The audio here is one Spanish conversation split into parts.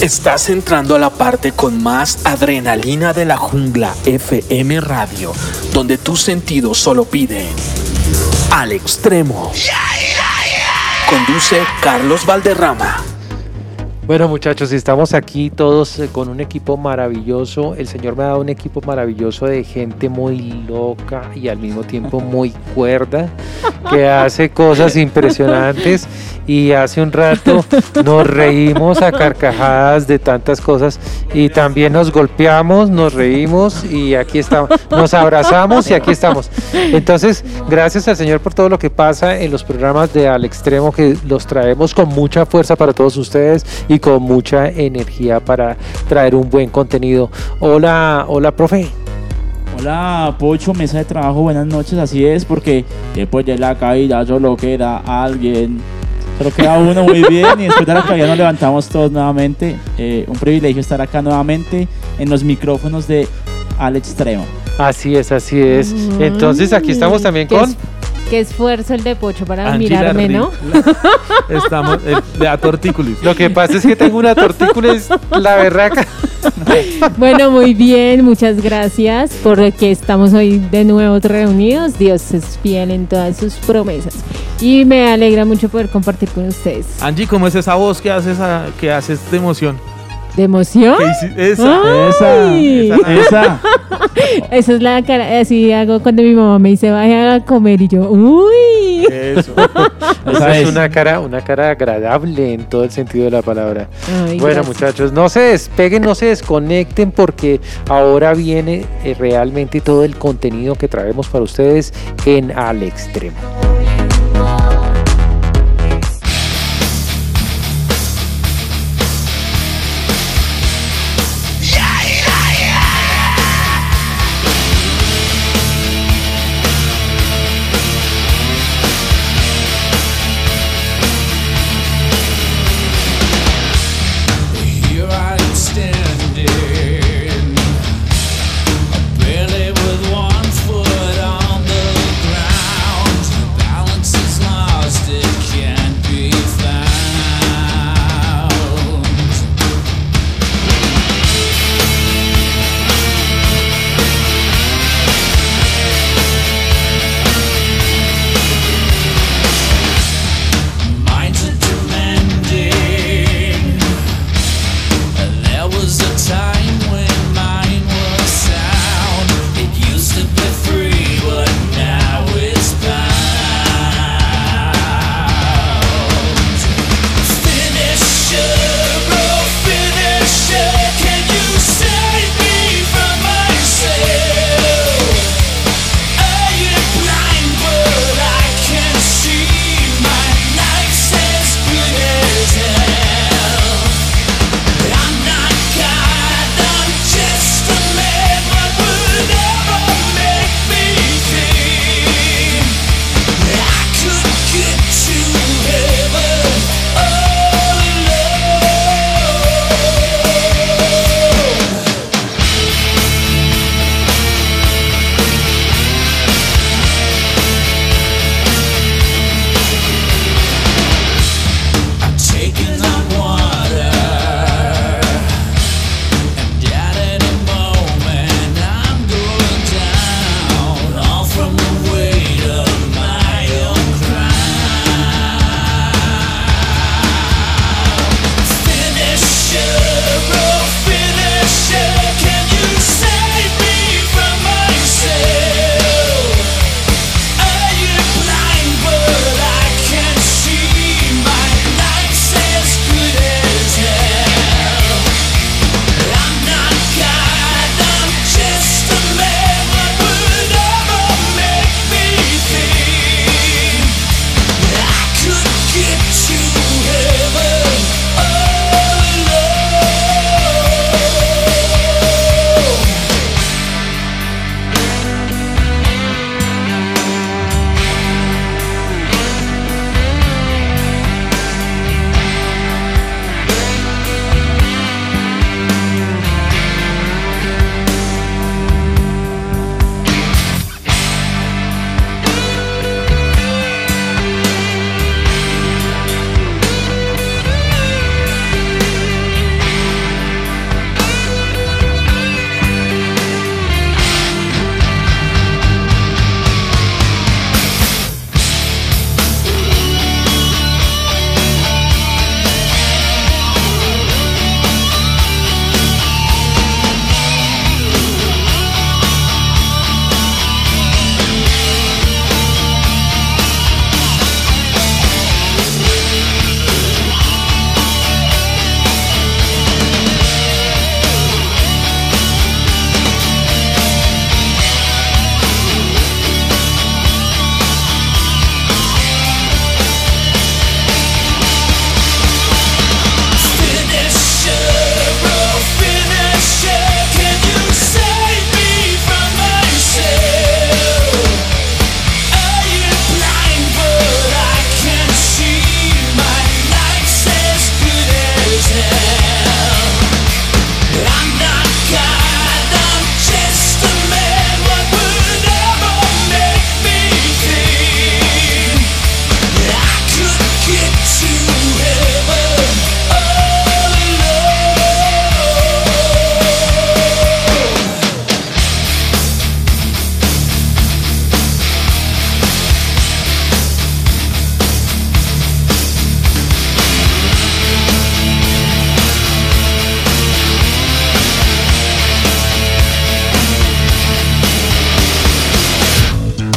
Estás entrando a la parte con más adrenalina de la jungla FM Radio, donde tus sentidos solo piden al extremo. Conduce Carlos Valderrama. Bueno muchachos, estamos aquí todos eh, con un equipo maravilloso. El Señor me ha dado un equipo maravilloso de gente muy loca y al mismo tiempo muy cuerda, que hace cosas impresionantes y hace un rato nos reímos a carcajadas de tantas cosas y también nos golpeamos, nos reímos y aquí estamos, nos abrazamos y aquí estamos. Entonces, gracias al Señor por todo lo que pasa en los programas de Al Extremo que los traemos con mucha fuerza para todos ustedes y con mucha energía para traer un buen contenido. Hola, hola, profe. Hola, Pocho, mesa de trabajo, buenas noches, así es, porque después de la caída solo queda alguien. Solo queda uno muy bien y después de la caída nos levantamos todos nuevamente. Eh, un privilegio estar acá nuevamente en los micrófonos de Al Extremo. Así es, así es. Entonces aquí estamos también con... Qué esfuerzo el de Pocho para Angie mirarme. ¿no? Estamos eh, de a tortícolis. Lo que pasa es que tengo una tortícula, es la berraca. Bueno, muy bien, muchas gracias porque estamos hoy de nuevo reunidos. Dios es fiel en todas sus promesas y me alegra mucho poder compartir con ustedes. Angie, ¿cómo es esa voz que haces, que haces de emoción? ¿De emoción? ¿Qué hici- Esa. Esa, esa. Esa es la cara, así hago cuando mi mamá me dice vaya a comer y yo, uy. Eso. Esa es una cara, una cara agradable en todo el sentido de la palabra. Ay, bueno, gracias. muchachos, no se despeguen, no se desconecten porque ahora viene eh, realmente todo el contenido que traemos para ustedes en Al Extremo.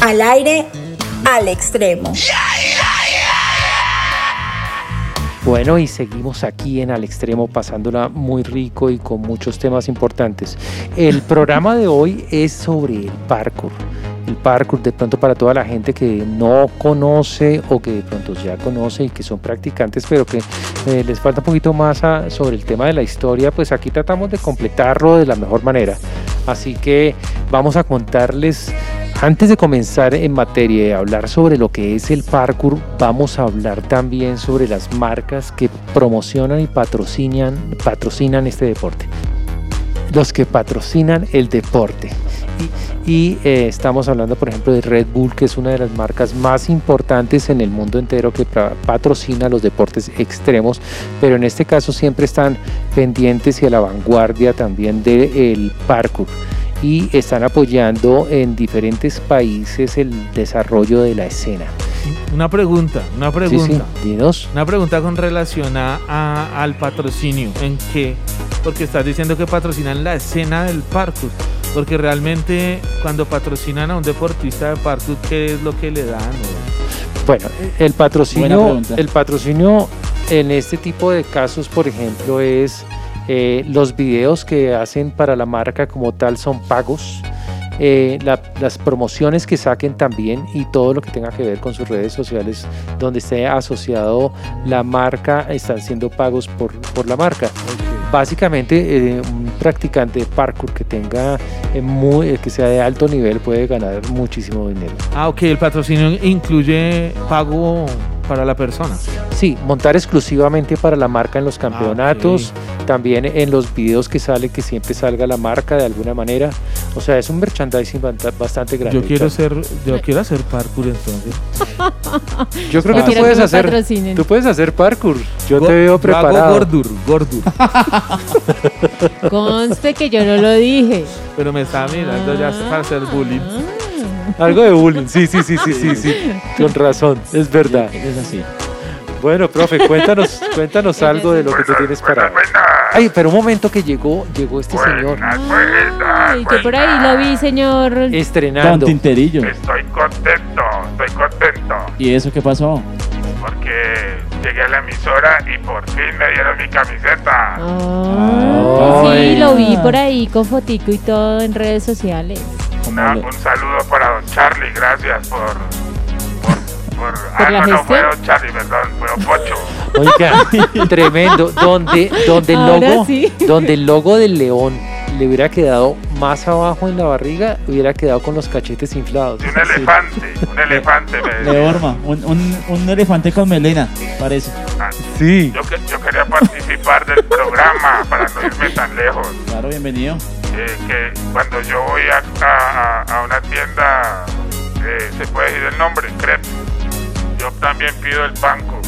Al aire, al extremo. Bueno, y seguimos aquí en Al Extremo pasándola muy rico y con muchos temas importantes. El programa de hoy es sobre el parkour. El parkour de pronto para toda la gente que no conoce o que de pronto ya conoce y que son practicantes pero que eh, les falta un poquito más sobre el tema de la historia, pues aquí tratamos de completarlo de la mejor manera. Así que vamos a contarles antes de comenzar en materia de hablar sobre lo que es el parkour, vamos a hablar también sobre las marcas que promocionan y patrocinan, este deporte. Los que patrocinan el deporte. Y, eh, estamos hablando, por ejemplo, de Red Bull, que es una de las marcas más importantes en el mundo entero que patrocina los deportes extremos, pero en este caso siempre están pendientes y a la vanguardia también del parkour y están apoyando en diferentes países el desarrollo de la escena. Una pregunta, una Sí, pregunta. sí, dinos. Una pregunta con relación a, a- al patrocinio. ¿En qué? Porque estás diciendo que patrocinan la escena del parkour. Porque realmente cuando patrocinan a un deportista de parkour, ¿qué es lo que le dan? o- Bueno, el patrocinio, el patrocinio en este tipo de casos, por ejemplo, es eh, los videos que hacen para la marca como tal son pagos. eh, la- las promociones que saquen también y todo lo que tenga que ver con sus redes sociales donde esté asociado la marca están siendo pagos por, por la marca. Básicamente eh, un practicante de parkour que tenga eh, muy, que sea de alto nivel puede ganar muchísimo dinero. Ah, ok, el patrocinio incluye pago para la persona. Sí, montar exclusivamente para la marca en los campeonatos, también en los videos que sale, que siempre salga la marca de alguna manera. O sea, es un merchandising bastante grande. Yo quiero ser, yo quiero hacer parkour entonces. Yo creo que Ah, tú puedes hacer, patrocinen. tú puedes hacer parkour. Yo Go- te veo preparado. gordur, gordur. Conste que yo no lo dije. Pero me está mirando ya para hacer bullying. Algo de bullying. Sí, sí, sí, sí, sí, sí. Con razón, es verdad. Es así. Bueno, profe, cuéntanos, cuéntanos algo de lo que tú tienes para. Ay, pero un momento que llegó, llegó este señor Ay, que por ahí lo vi, señor. Don estrenando. Tinterillo. Estoy contento, estoy contento, ¿Y eso qué pasó? porque llegué a la emisora y por fin me dieron mi camiseta. Ah, Ay. sí, lo vi por ahí con fotico y todo en redes sociales. Una- un saludo para don Charlie, gracias por... por, por- ah, la no, no, fue gestión? don Charlie, perdón, fue don Pocho. Oiga, tremendo. Donde, donde el logo, sí. donde el logo del león le hubiera quedado más abajo en la barriga, hubiera quedado con los cachetes inflados. Y un elefante, un elefante me Le horma, un, un, un elefante con melena, parece. Sí. Yo, que- yo quería participar del programa para no irme tan lejos. Claro, bienvenido. Eh, que cuando yo voy a, a- a- a una tienda, eh, se puede decir el nombre, crepe. Yo también pido el banco.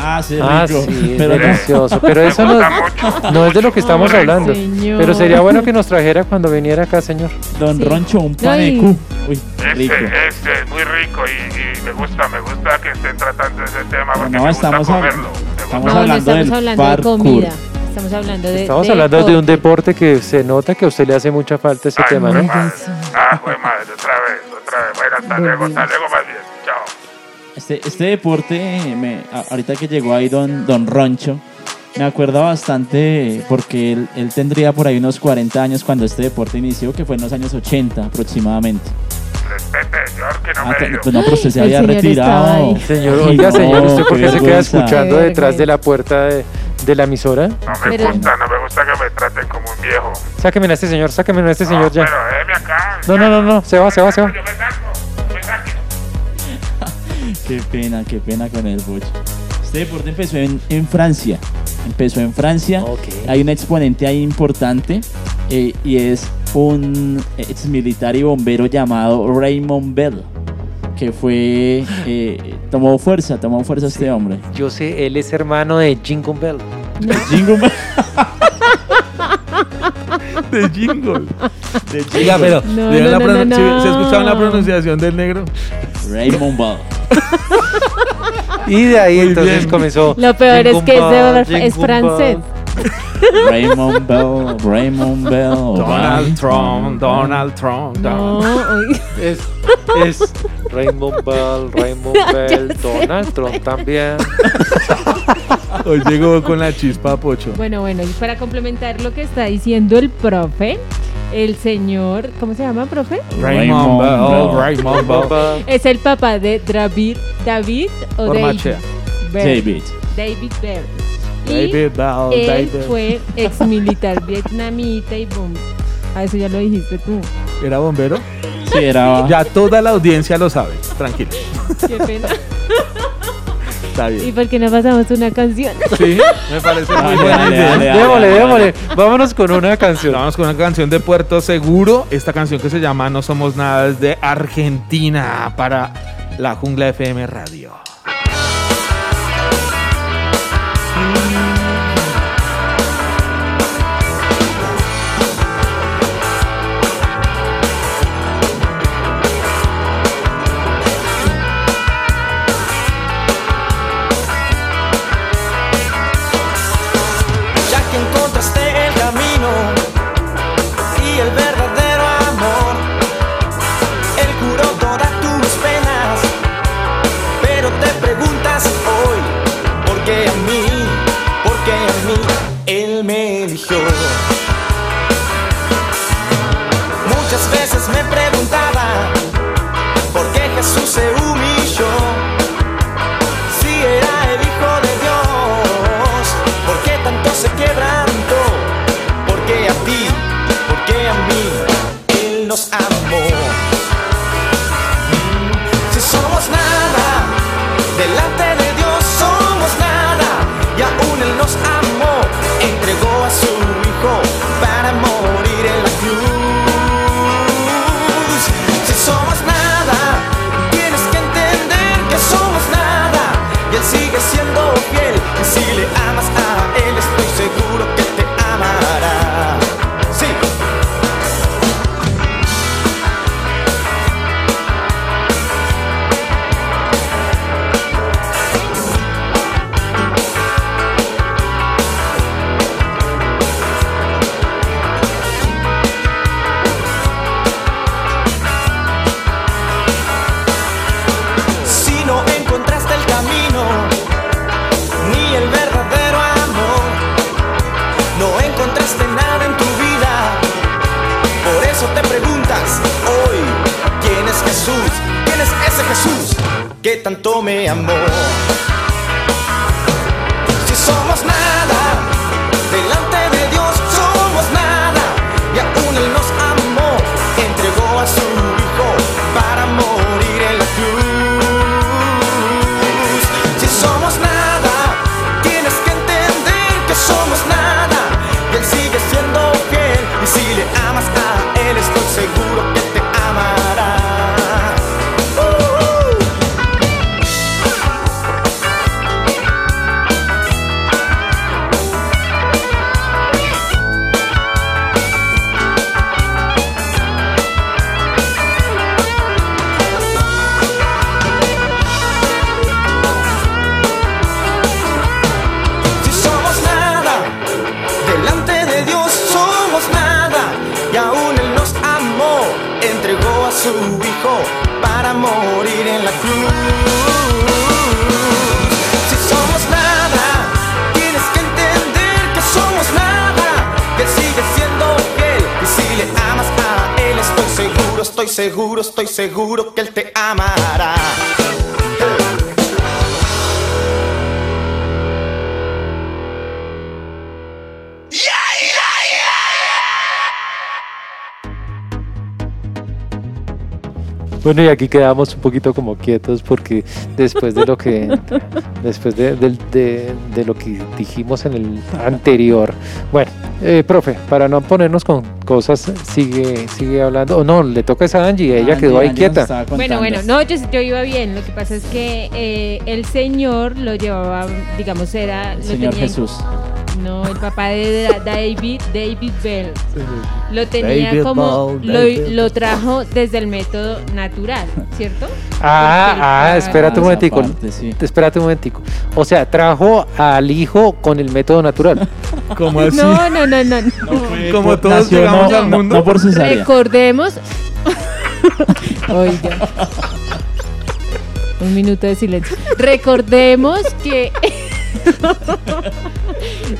Ah, sí, Ah, rico. sí, es Pero no, delicioso. Pero eso no, gusta mucho. no es de lo que estamos Ay, hablando. señor. Pero sería bueno que nos trajera cuando viniera acá, señor. Don Sí. Roncho, un panecú. Uy, rico. Este, este es muy rico y, y me gusta, me gusta que estén tratando ese tema porque No, me gusta estamos comerlo. Me estamos gusta No, no hablando estamos del hablando de comida. Estamos hablando de. Estamos de hablando de un deporte. que se nota que a usted le hace mucha falta ese Ay, tema, ¿no? madre. Ah, madre, otra vez, otra vez. Bueno, hasta luego, hasta. Este, este deporte, me, ahorita que llegó ahí don, don Roncho, me acuerda bastante porque él, él tendría por ahí unos 40 años cuando este deporte inició, que fue en los años 80 aproximadamente. Respete, señor, que no Ah, me pues no, pero usted se había retirado. Señor, oiga, señor, ¿usted por qué se queda escuchando detrás de la puerta de, de la emisora? No me Pero- gusta, no me gusta que me traten como un viejo. Sáqueme a este señor, sáqueme a este señor no, ya. pero déjeme acá. No, no, no, no, se va, se va, se va. Qué pena, qué pena con el bocho. Este deporte empezó en, en Francia. Empezó en Francia. Hay un exponente ahí importante eh, y es un ex militar y bombero llamado Raymond Bell, que fue, eh, tomó fuerza, tomó fuerza este hombre. Yo sé, él es hermano de Jingle Bell. Jingle Bell. De jingle. de Jingle Oiga, pero No, ¿le dio no, la no, pronun- no, ¿sí- no. ¿se escuchaba la pronunciación del negro? Raymond Bell. Y de ahí Muy entonces bien. comenzó. Lo peor es que es, de- Bell, es francés. Raymond Bell, Raymond Bell. Donald Trump, Donald Trump. Donald-. Es, es Raymond Bell, Raymond Bell, Donald Trump también. Hoy llegó con la chispa Pocho. Bueno, bueno, y para complementar lo que está diciendo el profe, el señor, ¿cómo se llama, profe? Raymond Bell. Raymond Bell. Es el papá de David, David o David. David. David Bell. Y David Bell, él David. fue ex militar vietnamita y boom. A eso ya lo dijiste tú. ¿Era bombero? Sí, era. Ya toda la audiencia lo sabe. Tranquilo. Qué pena. Está ¿Y bien. por qué no pasamos una canción? Sí, me parece muy buena dale, idea. dale, dale. Démosle, démosle. Vámonos con una canción. Vamos con una canción de Puerto Seguro. Esta canción que se llama No Somos Nada es de Argentina para la Jungla FM Radio. Bueno, y aquí quedamos un poquito como quietos porque después de lo que después de, de- de lo que dijimos en el anterior. Bueno, eh, profe, para no ponernos con cosas, sigue sigue hablando. O no, le toca esa a Angie, ella Angie, quedó ahí Angie quieta. Bueno, bueno, no, yo, yo iba bien. Lo que pasa es que eh, el Señor lo llevaba, digamos, era. lo Señor tenía en- Jesús. No, el papá de Da- David, David Bell. Lo tenía David como, lo, trajo desde el método natural, ¿cierto? Ah, ah, espérate un momentico. parte, sí. Espérate un momentico. O sea, trajo al hijo con el método natural. ¿Cómo así? No, no, no, no. Como todos nació, llegamos no, al no- mundo. No por cesárea. Recordemos. Oiga. Un minuto de silencio. Recordemos que.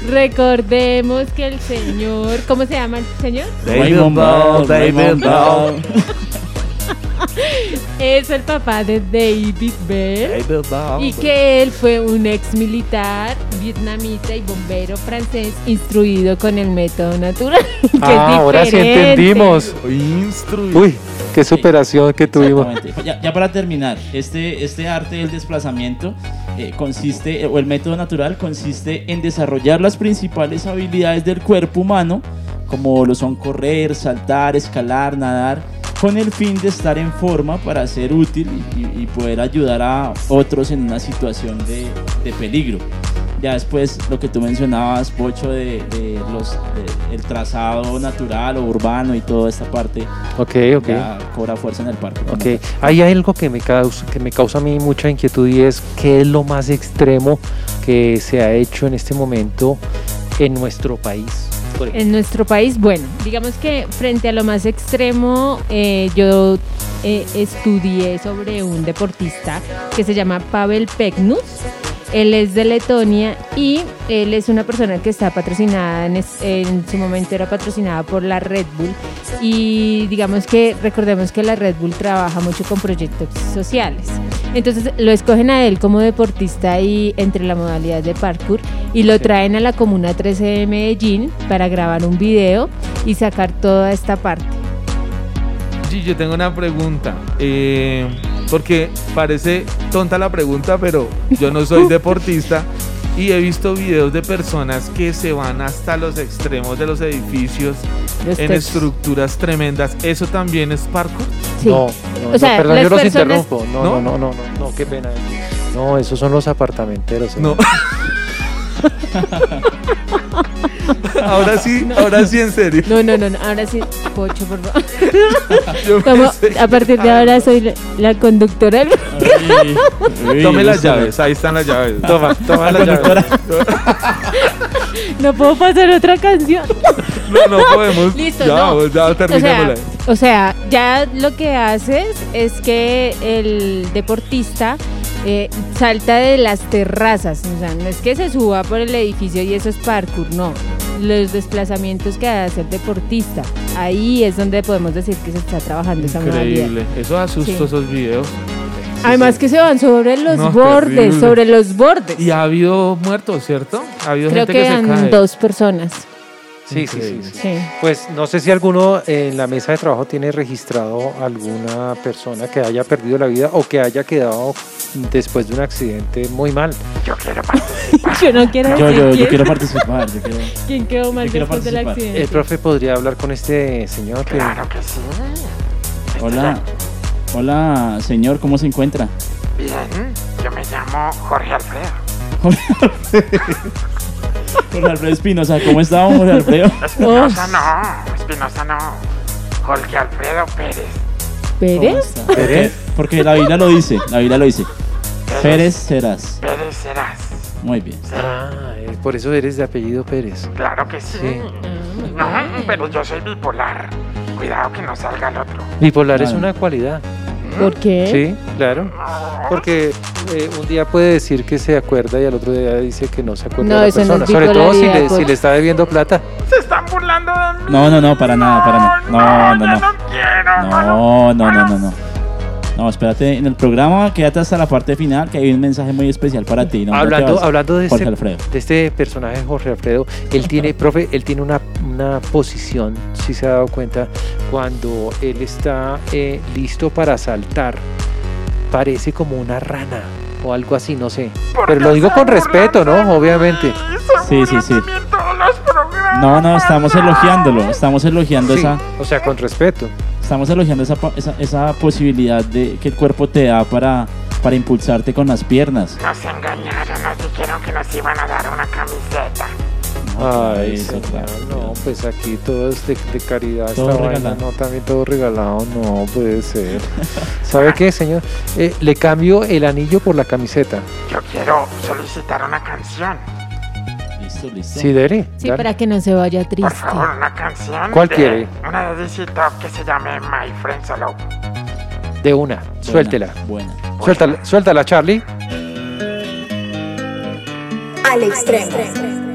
Recordemos que el señor. ¿Cómo se llama el señor? Raymond Bell, Raymond Bell. Es el papá de David Bell. Y que él fue un ex militar vietnamita y bombero francés instruido con el método natural. que es Ah, ahora sí entendimos. Instruido. Uy, qué superación que tuvimos. Ya, ya para terminar, este, este arte del desplazamiento eh, consiste, o el método natural consiste en desarrollar las principales habilidades del cuerpo humano, como lo son correr, saltar, escalar, nadar, con el fin de estar en forma para ser útil y, poder ayudar a otros en una situación de, de peligro. Ya después lo que tú mencionabas, Pocho, de, de los, de- el trazado natural o urbano y toda esta parte Ok, ok. ya cobra fuerza en el parque. como Ok, tal. hay algo que me, causa, que me causa a mí mucha inquietud y es qué es lo más extremo que se ha hecho en este momento en nuestro país. En nuestro país, bueno, digamos que frente a lo más extremo, eh, yo eh, estudié sobre un deportista que se llama Pavel Pegnus. Él es de Letonia y él es una persona que está patrocinada, en, es- en su momento era patrocinada por la Red Bull y digamos que recordemos que la Red Bull trabaja mucho con proyectos sociales. Entonces lo escogen a él como deportista y entre la modalidad de parkour y lo traen a la Comuna 13 de Medellín para grabar un video y sacar toda esta parte. Sí, yo tengo una pregunta. eh, porque parece tonta la pregunta, pero yo no soy deportista y he visto videos de personas que se van hasta los extremos de los edificios Los en techos. estructuras tremendas. ¿Eso también es parkour? Sí. No, no, O sea, no, perdón, yo los personas- interrumpo. No, ¿No? no, no, no, no, no, qué pena. No, esos son los apartamenteros. No. ahora sí, ahora sí en serio. No, no, no, no, ahora sí, Pocho, por favor. Yo Como a partir de ahora soy la, la conductora. del- Ay, uy, Tome las llaves, ahí están las llaves. Toma, toma La la llave. conductora. No puedo pasar otra canción. No, no podemos. Listo, ya, no. ya O sea, terminémosla. o sea, ya lo que haces es que el deportista eh, salta de las terrazas. O sea, no es que se suba por el edificio y eso es parkour, no. Los desplazamientos que hace el deportista. Ahí es donde podemos decir que se está trabajando esa modalidad. Increíble. Eso asusta Sí. esos videos. Además que se van sobre los No, bordes, terrible. sobre los bordes. Y ha habido muertos, ¿cierto? Ha habido Creo gente que que, se cae. dos personas. Sí, sí, sí, sí. Pues no sé si alguno en la mesa de trabajo tiene registrado alguna persona que haya perdido la vida o que haya quedado después de un accidente muy mal. Yo no quiero Yo, decir yo, yo quién, quiero participar. Yo quiero... quién quedó mal yo quiero después del participar. accidente. El profe podría hablar con este señor que que sí. Hola. Hola, señor, ¿cómo se encuentra? Bien, yo me llamo Jorge Alfredo. Jorge Alfredo Espinosa, ¿cómo está, Jorge Alfredo? Espinosa no, Espinosa no. Jorge Alfredo Pérez. ¿Pérez? ¿Por qué? Porque la Biblia lo dice, la Biblia lo dice. Pérez serás. Pérez serás. Muy bien. Ah, por eso eres de apellido Pérez. Claro que sí. Sí. No, pero yo soy bipolar. Cuidado que no salga el otro. Bipolar es Claro. una cualidad. ¿Por qué? Sí, claro. Porque eh, un día puede decir que se acuerda y al otro día dice que no se acuerda No, de la eso no persona. es Sobre todo si bipolaridad, le, si pues. le está debiendo plata. Se están burlando de mí. No, no, no, para nada, para nada. No, no, ya no. no quiero. No, no, no, no, no. No, espérate, en el programa quédate hasta la parte final que hay un mensaje muy especial para ti. hablando, vas. hablando de Jorge este, Alfredo. de este personaje Jorge Alfredo, él tiene, profe, él tiene una, una posición, si se ha dado cuenta, cuando él está eh, listo para saltar, parece como una rana o algo así, no sé. Pero lo digo con respeto, ¿no? Obviamente. Sí, sí, sí. No, no, estamos elogiándolo, estamos elogiando Sí, esa, o sea, con respeto. Estamos elogiando esa, pa- esa, esa posibilidad de que el cuerpo te da para, para impulsarte con las piernas. Nos engañaron, nos dijeron que nos iban a dar una camiseta. Ay, señor, no, pues aquí todo es de, de caridad. Todo esta vaina, regalado. no, también todo regalado, no puede ser. ¿Sabe qué, señor? Eh, le cambio el anillo por la camiseta. Yo quiero solicitar una canción. Listo, listo. Sí, Dere. Sí, dale. para que no se vaya Por triste. favor, una canción. ¿Cuál de- quiere? Una de DC Top que se llame My Friend Solo. De una, suéltela. Buena. Suéltala, suéltala, Charlie. Al extremo. I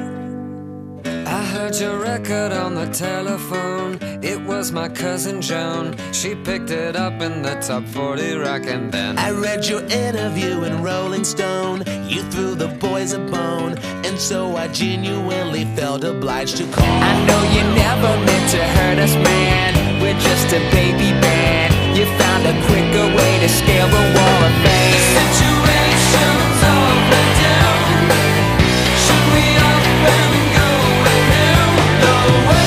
heard your record on the telephone. It was my cousin Joan. She picked it up in the top 40 rock and then I read your interview in Rolling Stone. You threw the boys a bone, and so I genuinely felt obliged to call. I know you never meant to hurt us, man. We're just a baby band. You found a quicker way to scale the wall of fame. No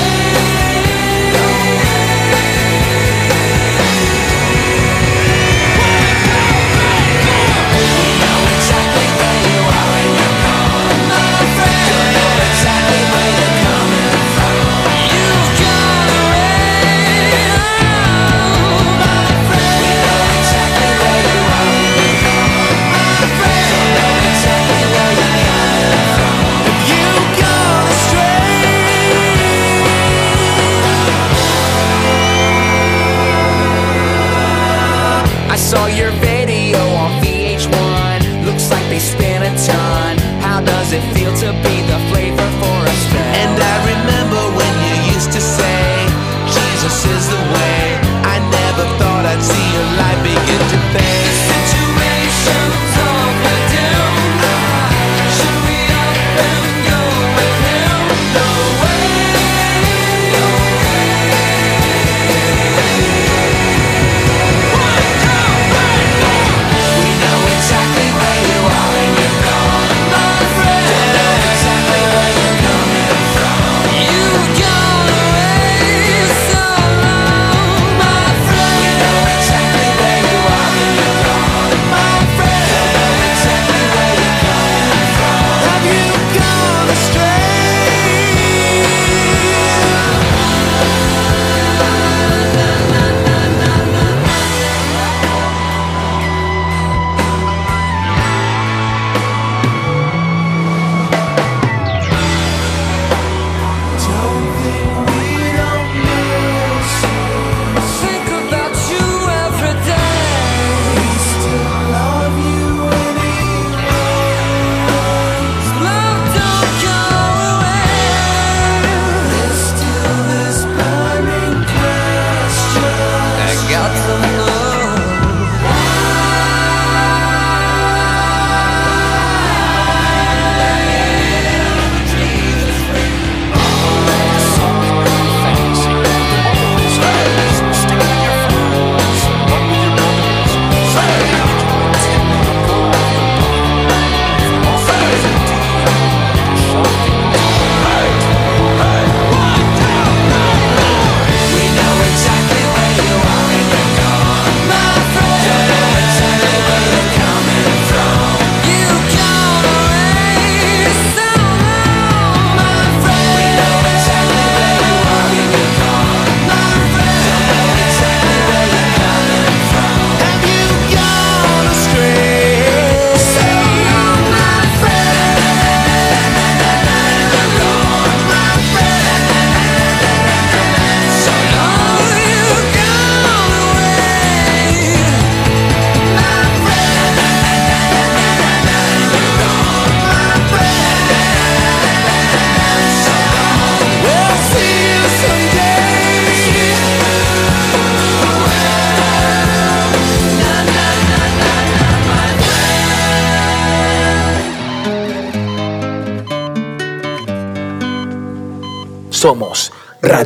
ton. How does it feel to be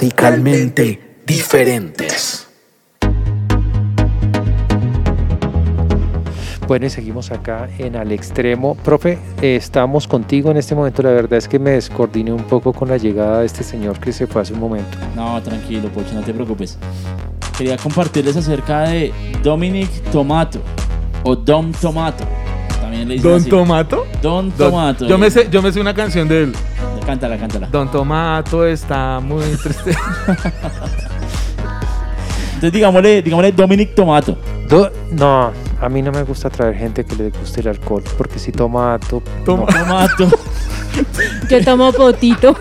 radicalmente diferentes. Bueno, y seguimos acá en Al Extremo. Profe, eh, estamos contigo en este momento. La verdad es que me descoordiné un poco con la llegada de este señor que se fue hace un momento. No, tranquilo, Pocho, no te preocupes. Quería compartirles acerca de Dominic Tomato o Dom Tomato. También le dicen ¿Don así. Tomato? Don Don- Tomato. Yo me, sé, yo me sé una canción de él. Cántala, cántala. Don Tomato está muy triste. Entonces digámosle, digámosle Dominic Tomato. Do- no, a mí no me gusta traer gente que le guste el alcohol, porque si toma to- Toma- no. Tomato. Yo tomo potito.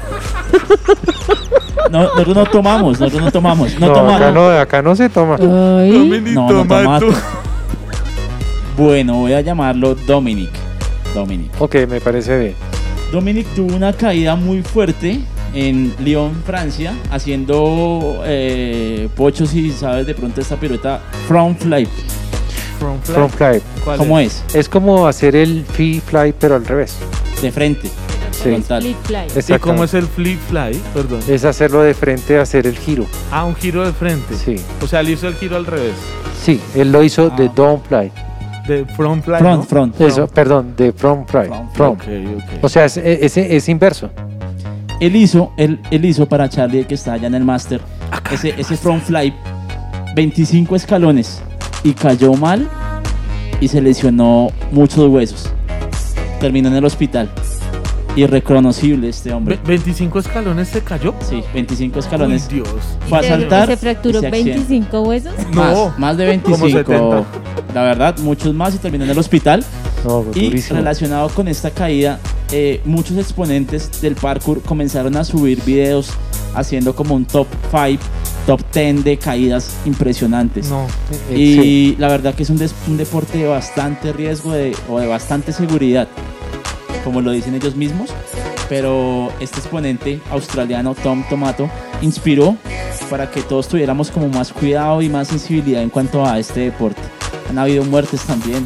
No, nosotros no tomamos, nosotros no tomamos. No, No, tomamos. acá no, acá no se toma. Ay, Dominic No, no, Tomato. Tomato. Bueno, voy a llamarlo Dominic. Dominic. Ok, me parece bien. Dominic tuvo una caída muy fuerte en Lyon, Francia, haciendo eh, pocho, si sabes de pronto esta pirueta, front fly. From Fly. Front fly. ¿Cuál ¿Cómo es? Es como hacer el free fly, pero al revés. De frente. Sí. Frontal. Split fly. ¿Y cómo es el flip fly? Perdón. Es hacerlo de frente, hacer el giro. Ah, un giro de frente. Sí. O sea, él hizo el giro al revés. Sí, él lo hizo de Ah. down fly. De front fly. Front, ¿no? front. Eso, perdón, de front fly. Front, Front. Ok. O sea, es, es, es inverso. Él hizo, él, él hizo para Charlie que está allá en el máster ese, ese front fly 25 escalones y cayó mal y se lesionó muchos huesos. Terminó en el hospital. Irreconocible este hombre. Ve- 25 escalones se cayó. Sí, 25 escalones. Uy, Dios. Fue a ¿Se- saltar. ¿Se y fracturó se accidentó. 25 huesos? No. Más, más de Como 25. 70. La verdad, muchos más y terminó en el hospital. No, Y durísimo. relacionado con esta caída, eh, muchos exponentes del parkour comenzaron a subir videos haciendo como un top 5, top 10 de caídas impresionantes. No. Eh, Y sí. la verdad que es un, des- un deporte de bastante riesgo de- o de bastante seguridad, como lo dicen ellos mismos. Pero este exponente australiano, Tom Tomato, inspiró para que todos tuviéramos como más cuidado y más sensibilidad en cuanto a este deporte. Han habido muertes también,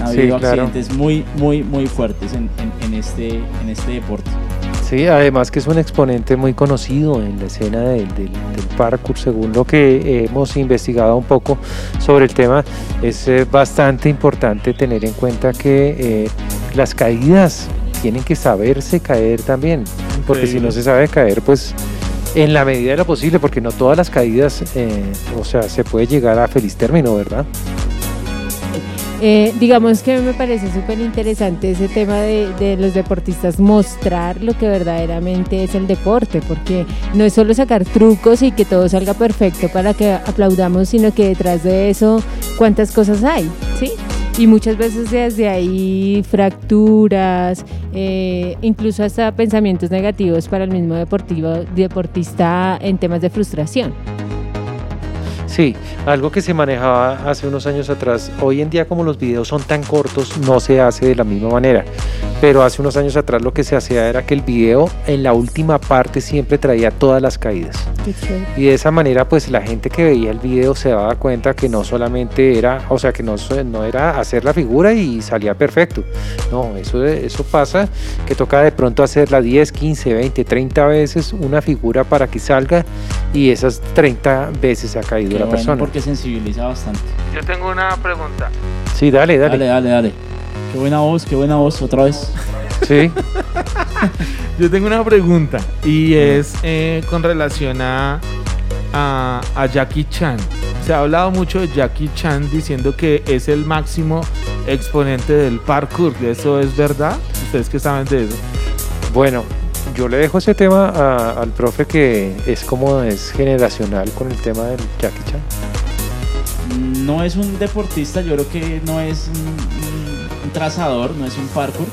han Sí, habido claro. accidentes muy, muy, muy fuertes en, en- en este, en este deporte. Sí, además que es un exponente muy conocido en la escena del, del- del parkour, según lo que hemos investigado un poco sobre el tema, es eh, bastante importante tener en cuenta que eh, las caídas tienen que saberse caer también, porque si no se sabe caer, pues en la medida de lo posible, porque no todas las caídas, eh, o sea, se puede llegar a feliz término, ¿verdad? Eh, digamos que me parece súper interesante ese tema de, de los deportistas mostrar lo que verdaderamente es el deporte, porque no es solo sacar trucos y que todo salga perfecto para que aplaudamos, sino que detrás de eso cuántas cosas hay, ¿sí? Y muchas veces desde ahí fracturas, eh, incluso hasta pensamientos negativos para el mismo deportivo, deportista en temas de frustración. Sí, algo que se manejaba hace unos años atrás. Hoy en día como los videos son tan cortos, no se hace de la misma manera. Pero hace unos años atrás lo que se hacía era que el video en la última parte siempre traía todas las caídas. Y de esa manera pues la gente que veía el video se daba cuenta que no solamente era, o sea que no, no era hacer la figura y salía perfecto. No, eso, eso pasa que toca de pronto hacerla 10, 15, 20, 30 veces una figura para que salga y esas 30 veces ha caído la bueno, persona. porque sensibiliza bastante. Yo tengo una pregunta. Sí, dale, dale. Dale, dale, dale. Qué buena voz, qué buena voz, otra vez. Sí. Yo tengo una pregunta y es eh, con relación a, a, a Jackie Chan. Se ha hablado mucho de Jackie Chan diciendo que es el máximo exponente del parkour. ¿Eso es verdad? ¿Ustedes qué saben de eso? Bueno, yo le dejo ese tema al profe que es como es generacional con el tema del Jackie Chan. No es un deportista, yo creo que no es un, un- un trazador, no es un parkour,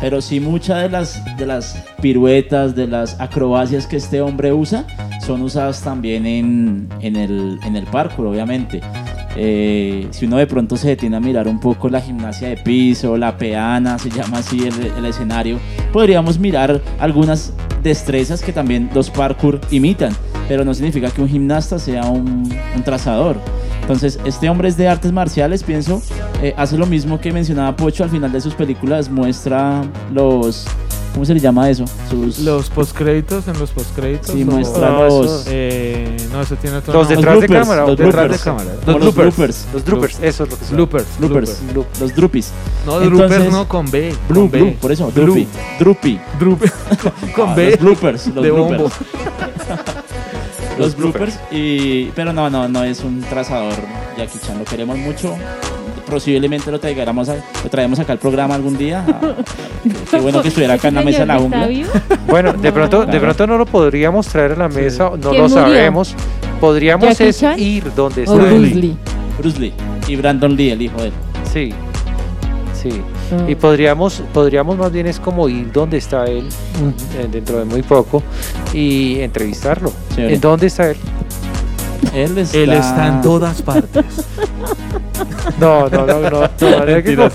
pero sí muchas de las, de las piruetas, de las acrobacias que este hombre usa, son usadas también en, en el, en el parkour, obviamente. Eh, si uno de pronto se detiene a mirar un poco la gimnasia de piso, la peana, se llama así el, escenario, podríamos mirar algunas destrezas que también los parkour imitan, pero no significa que un gimnasta sea un, un trazador. Entonces, este hombre es de artes marciales, pienso, eh, hace lo mismo que mencionaba Pocho al final de sus películas, muestra los... ¿Cómo se le llama eso? Sus, Los postcréditos, en los postcréditos. Sí, o- muestra No, los... eso- Eh, no, eso tiene otro Los detrás de bloopers, cámara. los detrás bloopers. de cámara. Los bloopers. Los droopers, eso es lo que se Bloopers. Bloopers, bloopers. los drupis. No, bloopers no con B. Blue, con B. blue, por eso, Blue. drupi. Drupi. Drup- con, Ah, B. Los bloopers, los de bloopers. bombo. Los bloopers. Y, pero no, no, no es un trazador Jackie Chan. Lo queremos mucho. Posiblemente lo traigamos, a- lo traemos acá al programa algún día. Ah, qué bueno que estuviera acá en la mesa de la jungla. vivo? Bueno, de pronto, de pronto no lo podríamos traer a la mesa, no ¿Quién lo murió? sabemos. Podríamos ir donde está Bruce él. Lee. Bruce Lee y Brandon Lee, el hijo de él. Sí, sí. Ah. Y podríamos, podríamos más bien es como ir donde está él mm, eh, dentro de muy poco y entrevistarlo. Chévere. ¿En dónde está él? Él está, Él está en todas partes. No, no, no, no. no, Mentiras.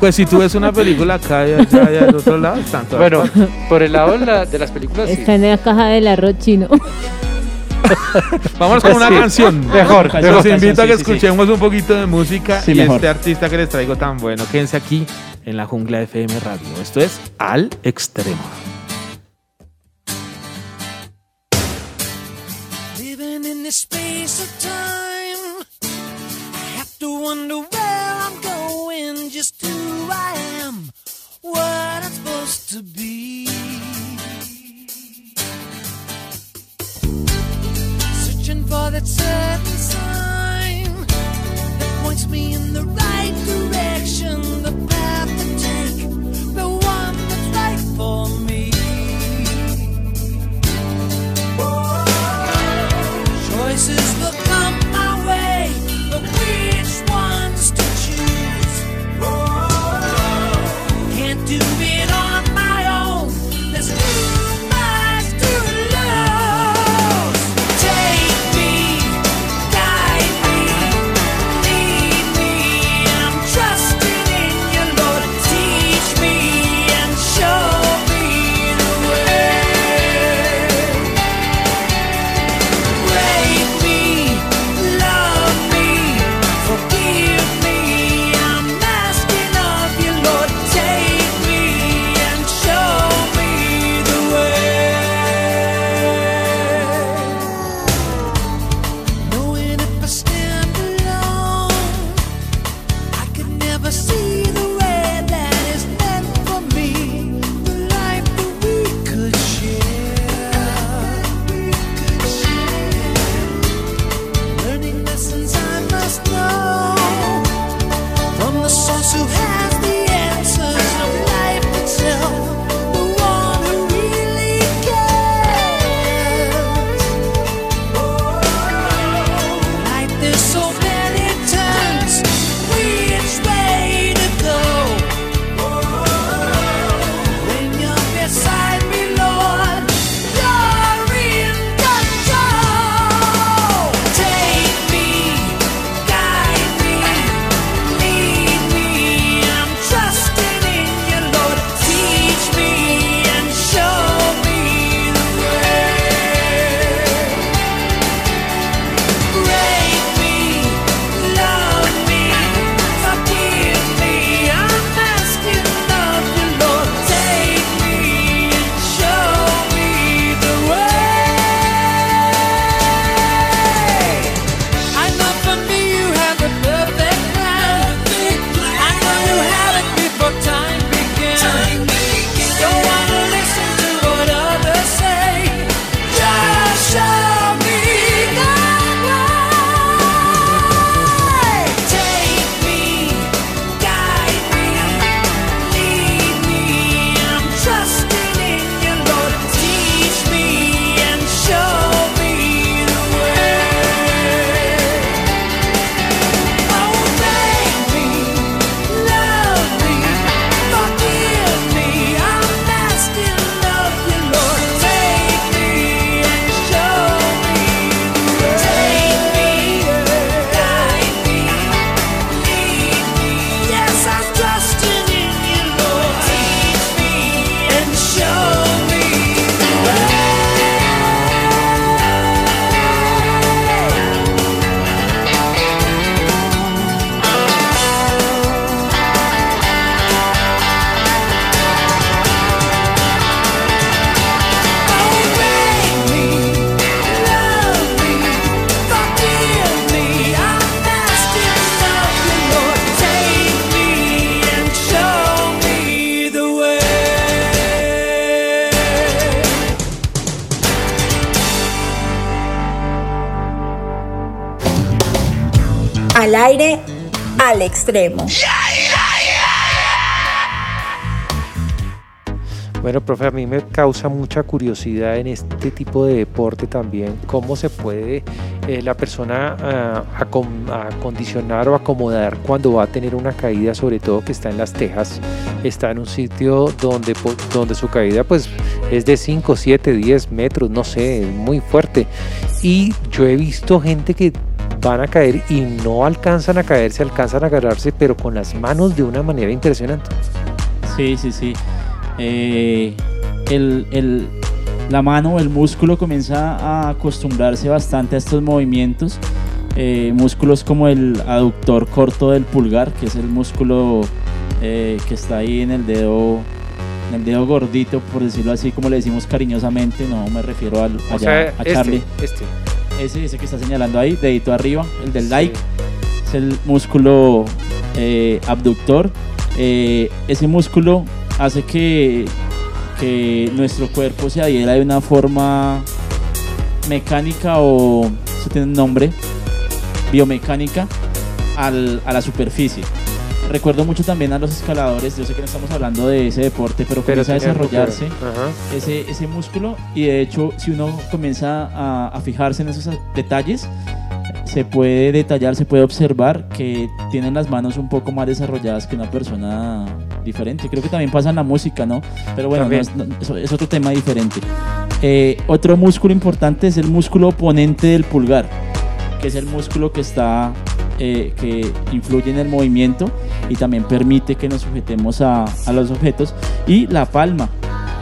Pues si tú ves una película acá y allá, allá del otro lado, están todas Bueno, por el lado de, la- de las películas, sí. Está en la caja del arroz chino. Vamos con una Sí. canción. Mejor, Los canción, invito a que sí, sí, sí. escuchemos un poquito de música Sí, y mejor. este artista que les traigo tan bueno. Quédense aquí en la jungla FM Radio. Esto es Al Extremo. Living in this space of time, wonder where I'm going, just who I am, what I'm supposed to be. Searching for that certain sign that points me in the right direction, the path to take, the one that's right for me. Extremo. Bueno, profe, a mí me causa mucha curiosidad en este tipo de deporte también, cómo se puede eh, la persona ah, acondicionar o acomodar cuando va a tener una caída, sobre todo que está en las tejas, está en un sitio donde, donde su caída pues es de 5, 7, 10 metros, no sé, es muy fuerte. Y yo he visto gente que van a caer y no alcanzan a caerse, alcanzan a agarrarse, pero con las manos de una manera impresionante. Sí, sí, sí. Eh, el, el- la mano o el músculo comienza a acostumbrarse bastante a estos movimientos. Eh, músculos como el aductor corto del pulgar, que es el músculo eh, que está ahí en el dedo, en el dedo gordito, por decirlo así, como le decimos cariñosamente. No me refiero al, O allá, sea, a este, Charlie. este. Ese, ese que está señalando ahí, dedito arriba, el del like, es el músculo eh, abductor. Eh, ese músculo hace que, que nuestro cuerpo se adhiera de una forma mecánica o, eso tiene un nombre, biomecánica, al- a la superficie. Recuerdo mucho también a los escaladores, yo sé que no estamos hablando de ese deporte, pero, Pero comienza a desarrollarse ese, ese músculo y de hecho si uno comienza a, a fijarse en esos detalles se puede detallar, se puede observar que tienen las manos un poco más desarrolladas que una persona diferente. Creo que también pasa en la música, ¿no? Pero bueno, no es, no- es otro tema diferente. Eh, otro músculo importante es el músculo oponente del pulgar, que es el músculo que está eh, que influye en el movimiento y también permite que nos sujetemos a, a los objetos. Y la palma,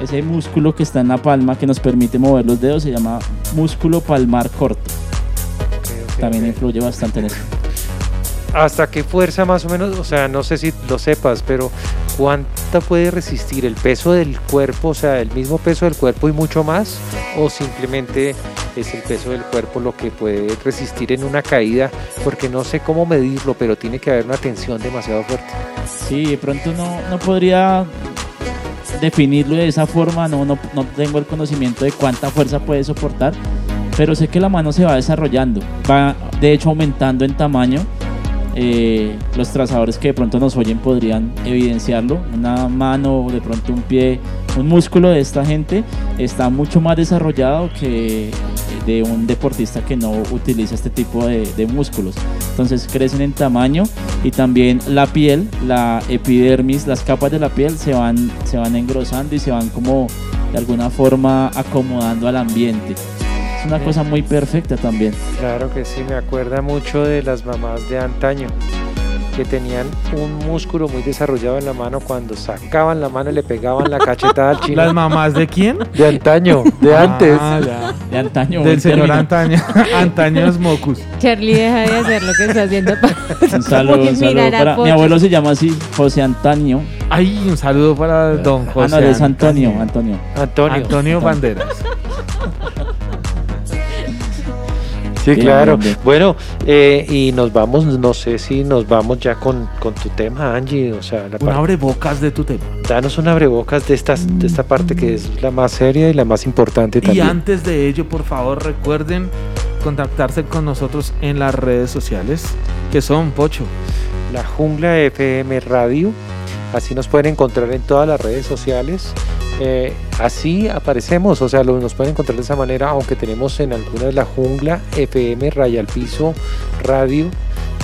ese músculo que está en la palma que nos permite mover los dedos se llama músculo palmar corto. También influye bastante en eso. ¿Hasta qué fuerza más o menos? O sea, no sé si lo sepas, pero ¿cuánta puede resistir el peso del cuerpo? O sea, el mismo peso del cuerpo y mucho más. ¿O simplemente es el peso del cuerpo lo que puede resistir en una caída? Porque no sé cómo medirlo, pero tiene que haber una tensión demasiado fuerte. Sí, de pronto no, no podría definirlo de esa forma, no, no, no tengo el conocimiento de cuánta fuerza puede soportar, pero sé que la mano se va desarrollando, va de hecho aumentando en tamaño. Eh, los trazadores que de pronto nos oyen podrían evidenciarlo. Una mano, de pronto un pie, un músculo de esta gente está mucho más desarrollado que de un deportista que no utiliza este tipo de, músculos. Entonces crecen en tamaño y también la piel, la epidermis, las capas de la piel se van, se van engrosando y se van como de alguna forma acomodando al ambiente. Es una cosa muy perfecta también. Claro que sí, me acuerda mucho de las mamás de antaño, que tenían un músculo muy desarrollado en la mano cuando sacaban la mano y le pegaban la cachetada al chino. ¿Las mamás de quién? De antaño, de Ah, antes. ya. De antaño. Del señor término. antaño. Antaños mocus. Charlie, deja de hacer lo que está haciendo. para- Un saludo, un saludo para- Mi abuelo se llama así, José Antonio. Ay, un saludo para don Ah, José. no, es Antonio, Antonio. Antonio. Antonio Banderas. Sí, Bien, claro. bien, bien. Bueno, eh, y nos vamos, no sé si nos vamos ya con, con tu tema, Angie. O sea, la Un abrebocas de tu tema. danos un abrebocas de, estas, de esta parte que es la más seria y la más importante Y también. antes de ello, por favor, recuerden contactarse con nosotros en las redes sociales, que son Pocho. La Jungla FM Radio. Así nos pueden encontrar en todas las redes sociales. Eh, así aparecemos, o sea, nos pueden encontrar de esa manera, aunque tenemos en algunas la Jungla FM Raya al Piso Radio.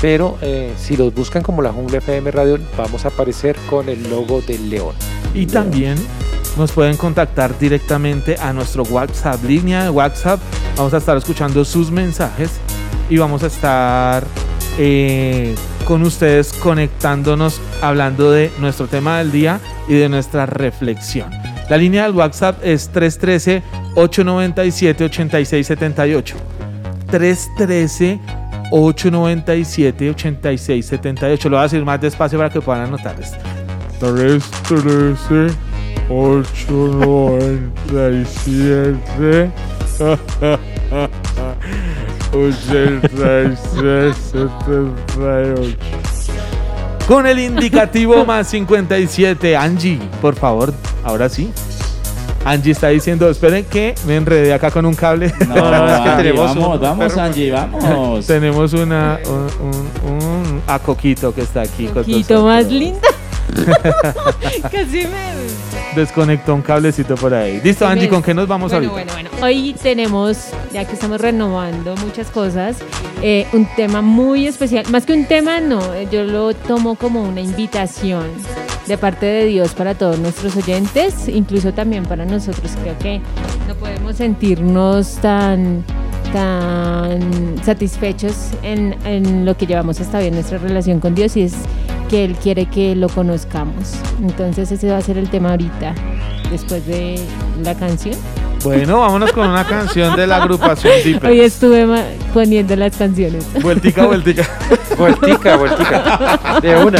Pero eh, si los buscan como la Jungla FM Radio, vamos a aparecer con el logo del león. Y también nos pueden contactar directamente a nuestro WhatsApp, línea de WhatsApp. Vamos a estar escuchando sus mensajes y vamos a estar eh, con ustedes conectándonos, hablando de nuestro tema del día y de nuestra reflexión. La línea del WhatsApp es 313-897-8678. 313-897-8678. Lo voy a decir más despacio para que puedan anotar esto. 313 897 8678 Con el indicativo más 57 Angie, por favor, ahora sí Angie está diciendo, esperen que me enredé acá con un cable. No, es que tenemos vamos, un vamos. Angie, vamos. Tenemos una, un, un- un- a Coquito que está aquí con Poquito más linda. Casi me. Desconectó un cablecito por ahí. Listo, Angie, ¿con qué nos vamos bueno, ahorita? Bueno, bueno, hoy tenemos, ya que estamos renovando muchas cosas, eh, un tema muy especial. Más que un tema, no, eh, yo lo tomo como una invitación de parte de Dios para todos nuestros oyentes, incluso también para nosotros. Creo que no podemos sentirnos tan tan satisfechos en, en lo que llevamos hasta bien nuestra relación con Dios y es que Él quiere que lo conozcamos. Entonces ese va a ser el tema ahorita, después de la canción. Bueno, vámonos con una canción de la agrupación Deeper. Hoy estuve ma- poniendo las canciones. Vueltica, vueltica. Vueltica, vueltica. De una.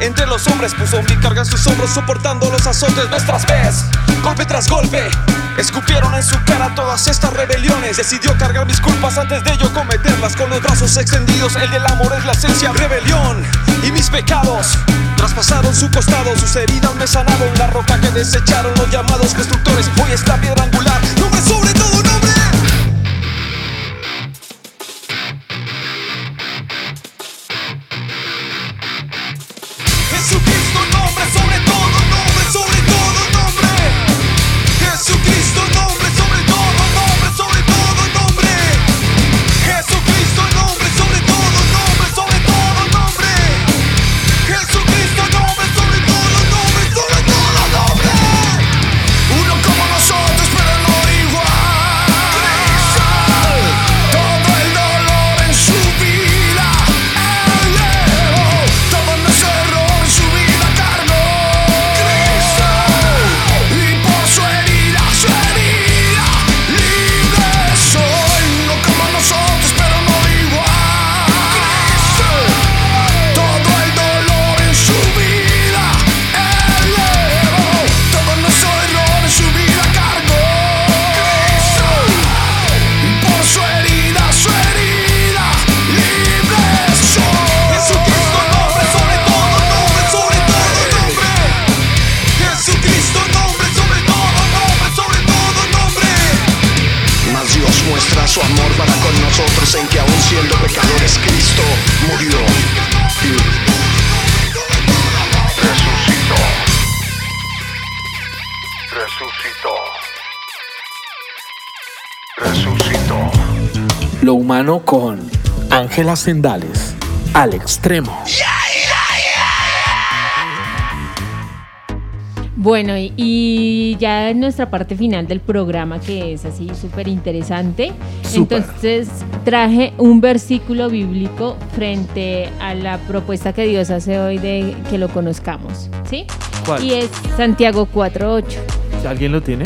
Entre los hombres puso mi carga en sus hombros, soportando los azotes nuestras vez, golpe tras golpe. Escupieron en su cara todas estas rebeliones. Decidió cargar mis culpas antes de yo cometerlas con los brazos extendidos. El del amor es la esencia, rebelión y mis pecados. Traspasaron su costado, sus heridas me sanaron. La roca que desecharon los llamados constructores. Hoy es la piedra angular, nombre sobre todo nombre. Sendales. Al extremo. Bueno, y, ya en nuestra parte final del programa, que es así súper interesante, entonces traje un versículo bíblico frente a la propuesta que Dios hace hoy de que lo conozcamos, ¿sí? ¿Cuál? Y es Santiago 4.8. ¿Alguien lo tiene?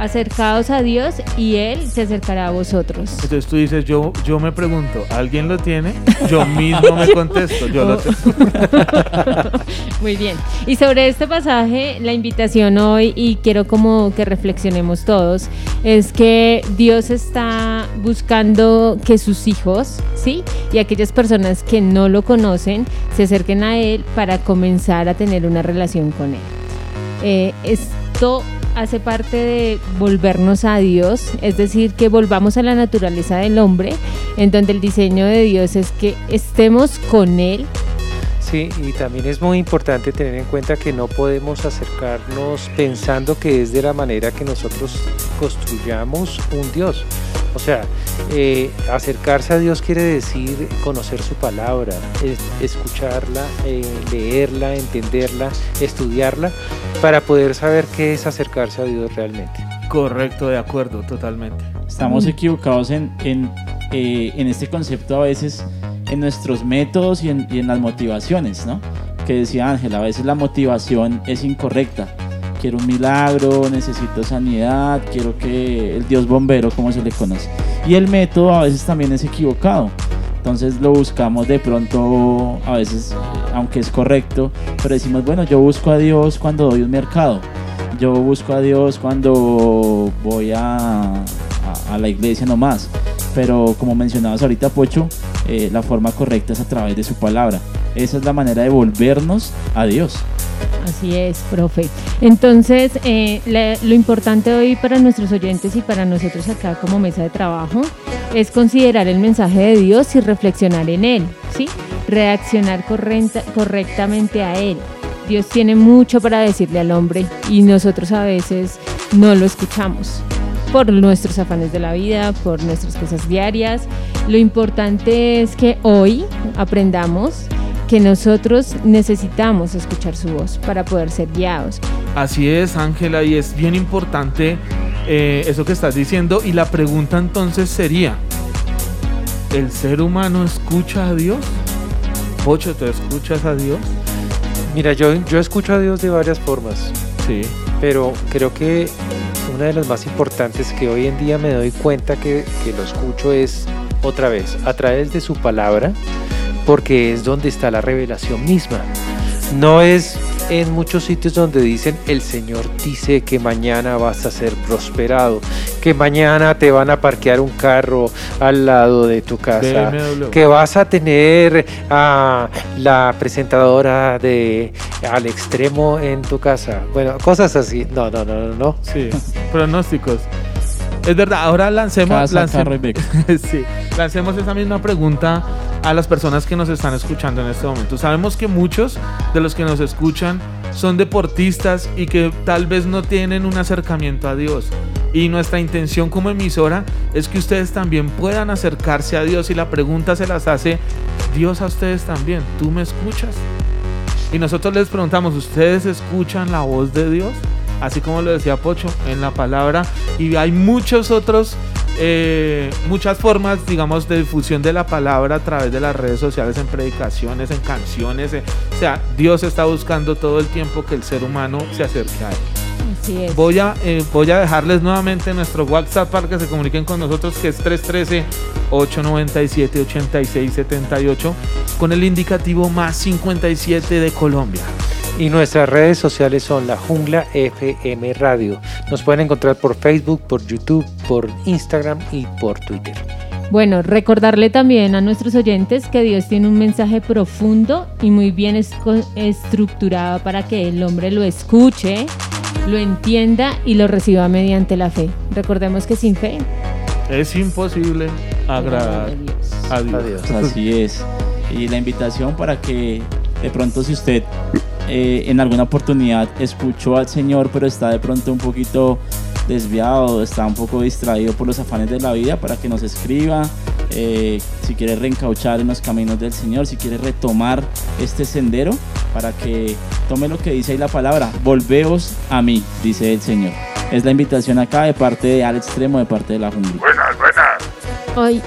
Acercaos a Dios y Él se acercará a vosotros. Entonces tú dices, yo, yo me pregunto, ¿alguien lo tiene? Yo mismo me contesto, yo lo tengo. Muy bien. Y sobre este pasaje, la invitación hoy, y quiero como que reflexionemos todos, es que Dios está buscando que sus hijos, ¿sí? Y aquellas personas que no lo conocen, se acerquen a Él para comenzar a tener una relación con Él. Eh, esto hace parte de volvernos a Dios, es decir, que volvamos a la naturaleza del hombre, en donde el diseño de Dios es que estemos con Él, Sí, y también es muy importante tener en cuenta que no podemos acercarnos pensando que es de la manera que nosotros construyamos un Dios. O sea, eh, acercarse a Dios quiere decir conocer su palabra, es- escucharla, eh, leerla, entenderla, estudiarla, para poder saber qué es acercarse a Dios realmente. Correcto, de acuerdo, totalmente. Estamos equivocados en, en, eh, en este concepto a veces en nuestros métodos y en, y en las motivaciones, ¿no? Que decía Ángela, a veces la motivación es incorrecta. Quiero un milagro, necesito sanidad, quiero que el Dios bombero, como se le conoce. Y el método a veces también es equivocado. Entonces lo buscamos de pronto, a veces, eh, aunque es correcto, pero decimos, bueno, yo busco a Dios cuando doy un mercado. Yo busco a Dios cuando voy a, a- a la iglesia nomás. Pero como mencionabas ahorita, Pocho, eh, la forma correcta es a través de su palabra. Esa es la manera de volvernos a Dios. Así es, profe. Entonces, eh, lo importante hoy para nuestros oyentes y para nosotros acá como mesa de trabajo es considerar el mensaje de Dios y reflexionar en él, ¿sí? Reaccionar correcta- correctamente a él. Dios tiene mucho para decirle al hombre y nosotros a veces no lo escuchamos por nuestros afanes de la vida, por nuestras cosas diarias. Lo importante es que hoy aprendamos que nosotros necesitamos escuchar su voz para poder ser guiados. Así es, Ángela, y es bien importante eh, eso que estás diciendo. Y la pregunta entonces sería, ¿el ser humano escucha a Dios? Pocho, ¿tú escuchas a Dios? Mira, yo, yo escucho a Dios de varias formas. Sí. Pero creo que una de las más importantes que hoy en día me doy cuenta que, que lo escucho es otra vez a través de su palabra, porque es donde está la revelación misma. No es en muchos sitios donde dicen el Señor dice que mañana vas a ser prosperado, que mañana te van a parquear un carro al lado de tu casa, BMW. que vas a tener a la presentadora de al extremo en tu casa. Bueno, cosas así. No, no, no, no, no. Sí, pronósticos. Es verdad, ahora lancemos, Casa, lancem- carro y beca. sí, lancemos esa misma pregunta a las personas que nos están escuchando en este momento. Sabemos que muchos de los que nos escuchan son deportistas y que tal vez no tienen un acercamiento a Dios. Y nuestra intención como emisora es que ustedes también puedan acercarse a Dios y la pregunta se las hace Dios a ustedes también. ¿Tú me escuchas? Y nosotros les preguntamos, ¿ustedes escuchan la voz de Dios? Así como lo decía Pocho en la palabra. Y hay muchos otros, eh, muchas formas, digamos, de difusión de la palabra a través de las redes sociales, en predicaciones, en canciones. eh. O sea, Dios está buscando todo el tiempo que el ser humano se acerque a Él. Así es. Voy a, eh, voy a dejarles nuevamente nuestro WhatsApp para que se comuniquen con nosotros, que es 313-897-8678, con el indicativo más 57 de Colombia. Y nuestras redes sociales son La Jungla FM Radio. Nos pueden encontrar por Facebook, por YouTube, por Instagram y por Twitter. Bueno, recordarle también a nuestros oyentes que Dios tiene un mensaje profundo y muy bien estructurado para que el hombre lo escuche, lo entienda y lo reciba mediante la fe. Recordemos que sin fe Es imposible agradar a Dios. Adiós. Así es. Y la invitación para que de pronto si usted eh, en alguna oportunidad escuchó al Señor, pero está de pronto un poquito desviado, está un poco distraído por los afanes de la vida, para que nos escriba, eh, si quiere reencauchar en los caminos del Señor, si quiere retomar este sendero, para que tome lo que dice ahí la palabra, volveos a mí, dice el Señor. Es la invitación acá de parte de Al Extremo, de parte de la jungla. Buenas, buenas. Ay,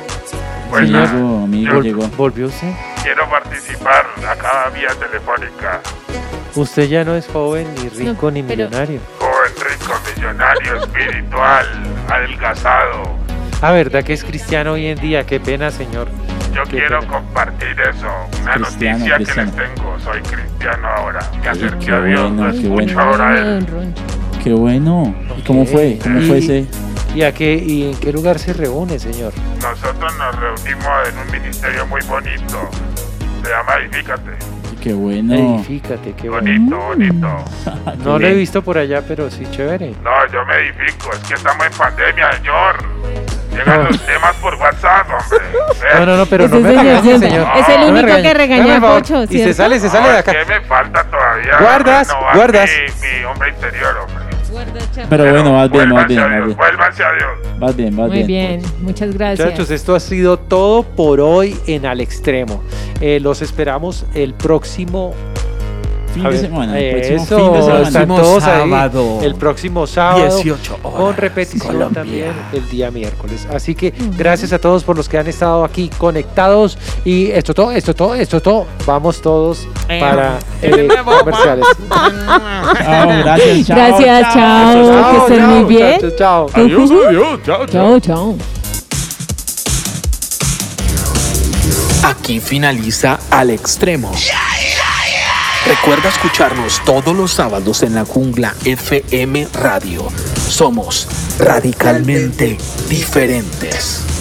Buenas. Llegó, amigo, Yo llegó. ¿Volvió usted? Quiero participar a cada vía telefónica. Usted ya no es joven, ni rico, ni pero- millonario. Joven rico, millonario, espiritual, adelgazado. Ah, ¿verdad que es cristiano hoy en día? Qué pena, señor. Yo Qué quiero pena. compartir eso. Una Cristiano, noticia cristiano. que les tengo. Soy cristiano ahora. Me acerqué qué a Dios. bueno, lo qué escucho bueno. ahora él. Qué bueno. ¿Y cómo fue? ¿Cómo fue ese? ¿Y, a qué, ¿Y en qué lugar se reúne, señor? Nosotros nos reunimos en un ministerio muy bonito. Se llama Edifícate. Qué bueno. Edifícate, qué bueno. Bonito, bonito. No lo he visto por allá, pero sí chévere. No, yo me edifico. Es que estamos en pandemia, señor. Llegan No. los temas por WhatsApp, hombre. No, no, no, pero no me regañe, señor. es el No único regañe. que regaña Hágame a. Pocho, Y se ¿cierto? sale, se sale de acá. ¿Qué me falta todavía? Guardas, guardas. Mi, mi hombre interior, hombre. Pero bueno, vas bien, vas bien, vas bien. vuélvanse a Dios. Vas bien, vas Muy bien. bien, muchas gracias. Muchachos, esto ha sido todo por hoy en Al Extremo. Eh, los esperamos el próximo Fin de semana. El eso, próximo fin de semana. están ahí. sábado, El próximo sábado. 18 horas, Con repetición Colombia. también el día miércoles. Así que gracias a todos por los que han estado aquí conectados. Y esto todo, esto todo, esto todo. Vamos todos para eh, comerciales. Chao, gracias, chao. Gracias, chao, que estén muy bien. chao. Adiós, adiós. Chao, chao. Chao, chao. Aquí finaliza Al Extremo. Recuerda escucharnos todos los sábados en la jungla FM Radio. Somos radicalmente diferentes.